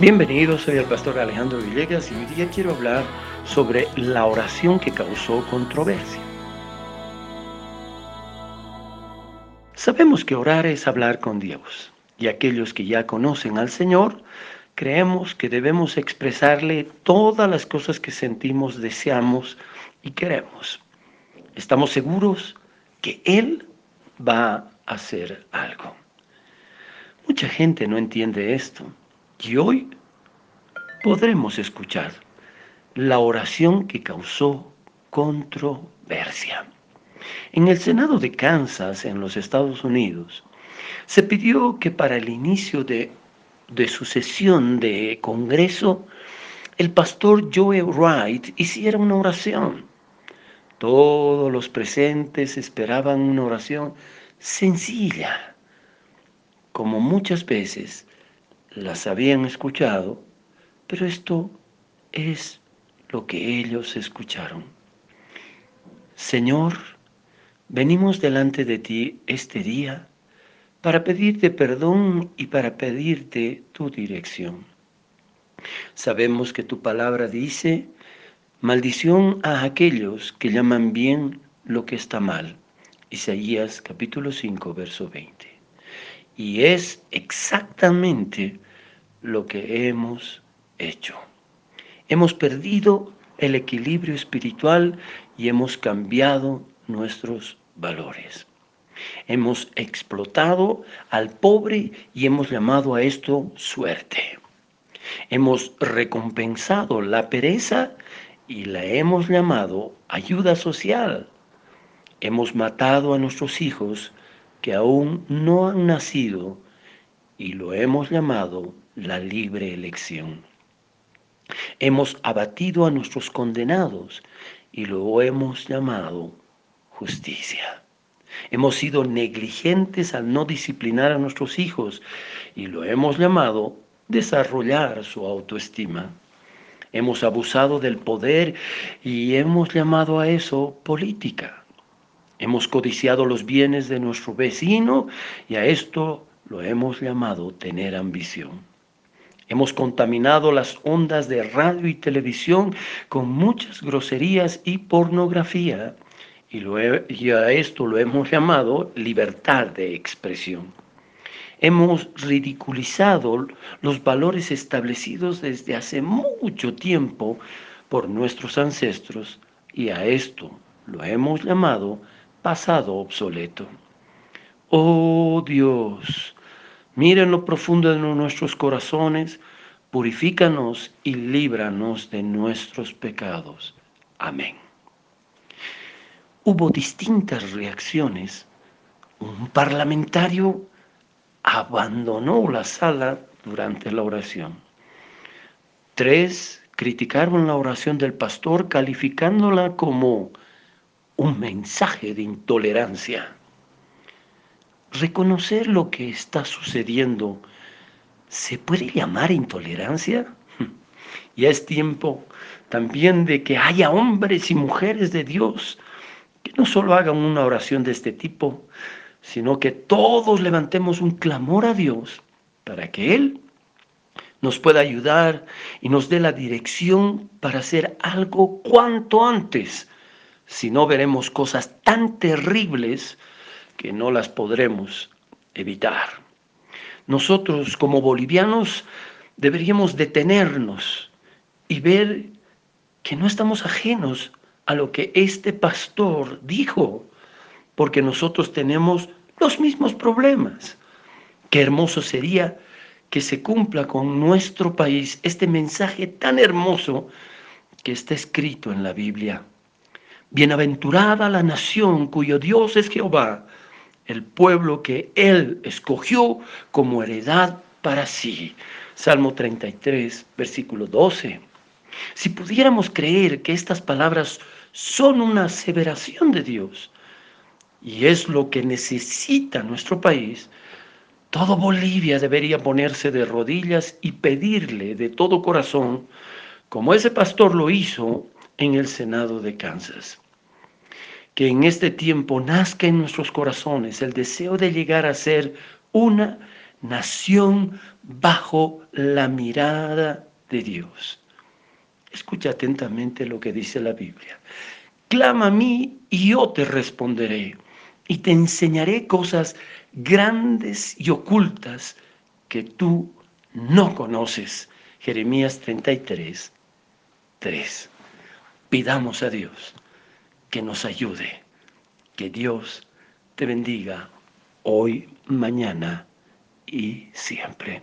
Bienvenidos, soy el pastor Alejandro Villegas y hoy día quiero hablar sobre la oración que causó controversia. Sabemos que orar es hablar con Dios y aquellos que ya conocen al Señor creemos que debemos expresarle todas las cosas que sentimos, deseamos y queremos. Estamos seguros que Él va a hacer algo. Mucha gente no entiende esto y hoy podremos escuchar la oración que causó controversia. En el Senado de Kansas, en los Estados Unidos, se pidió que para el inicio de, de su sesión de Congreso, el pastor Joe Wright hiciera una oración. Todos los presentes esperaban una oración sencilla, como muchas veces las habían escuchado, pero esto es lo que ellos escucharon. Señor, venimos delante de ti este día para pedirte perdón y para pedirte tu dirección. Sabemos que tu palabra dice, maldición a aquellos que llaman bien lo que está mal. Isaías capítulo 5, verso 20. Y es exactamente lo que hemos hecho. Hemos perdido el equilibrio espiritual y hemos cambiado nuestros valores. Hemos explotado al pobre y hemos llamado a esto suerte. Hemos recompensado la pereza y la hemos llamado ayuda social. Hemos matado a nuestros hijos que aún no han nacido y lo hemos llamado la libre elección. Hemos abatido a nuestros condenados y lo hemos llamado justicia. Hemos sido negligentes al no disciplinar a nuestros hijos y lo hemos llamado desarrollar su autoestima. Hemos abusado del poder y hemos llamado a eso política. Hemos codiciado los bienes de nuestro vecino y a esto lo hemos llamado tener ambición. Hemos contaminado las ondas de radio y televisión con muchas groserías y pornografía y, a esto lo hemos llamado libertad de expresión. Hemos ridiculizado los valores establecidos desde hace mucho tiempo por nuestros ancestros y a esto lo hemos llamado pasado obsoleto. Oh Dios, mira en lo profundo de nuestros corazones, purifícanos y líbranos de nuestros pecados. Amén. Hubo distintas reacciones. Un parlamentario abandonó la sala durante la oración. Tres criticaron la oración del pastor calificándola como un mensaje de intolerancia. Reconocer lo que está sucediendo, ¿se puede llamar intolerancia? Ya es tiempo también de que haya hombres y mujeres de Dios que no solo hagan una oración de este tipo, sino que todos levantemos un clamor a Dios para que Él nos pueda ayudar y nos dé la dirección para hacer algo cuanto antes si no veremos cosas tan terribles que no las podremos evitar. Nosotros como bolivianos deberíamos detenernos y ver que no estamos ajenos a lo que este pastor dijo, porque nosotros tenemos los mismos problemas. Qué hermoso sería que se cumpla con nuestro país este mensaje tan hermoso que está escrito en la Biblia. Bienaventurada la nación cuyo Dios es Jehová, el pueblo que Él escogió como heredad para sí. Salmo 33, versículo 12. Si pudiéramos creer que estas palabras son una aseveración de Dios y es lo que necesita nuestro país, todo Bolivia debería ponerse de rodillas y pedirle de todo corazón, como ese pastor lo hizo en el Senado de Kansas. Que en este tiempo nazca en nuestros corazones el deseo de llegar a ser una nación bajo la mirada de Dios. Escucha atentamente lo que dice la Biblia. Clama a mí y yo te responderé y te enseñaré cosas grandes y ocultas que tú no conoces. Jeremías 33, 3. Pidamos a Dios que nos ayude, que Dios te bendiga hoy, mañana y siempre.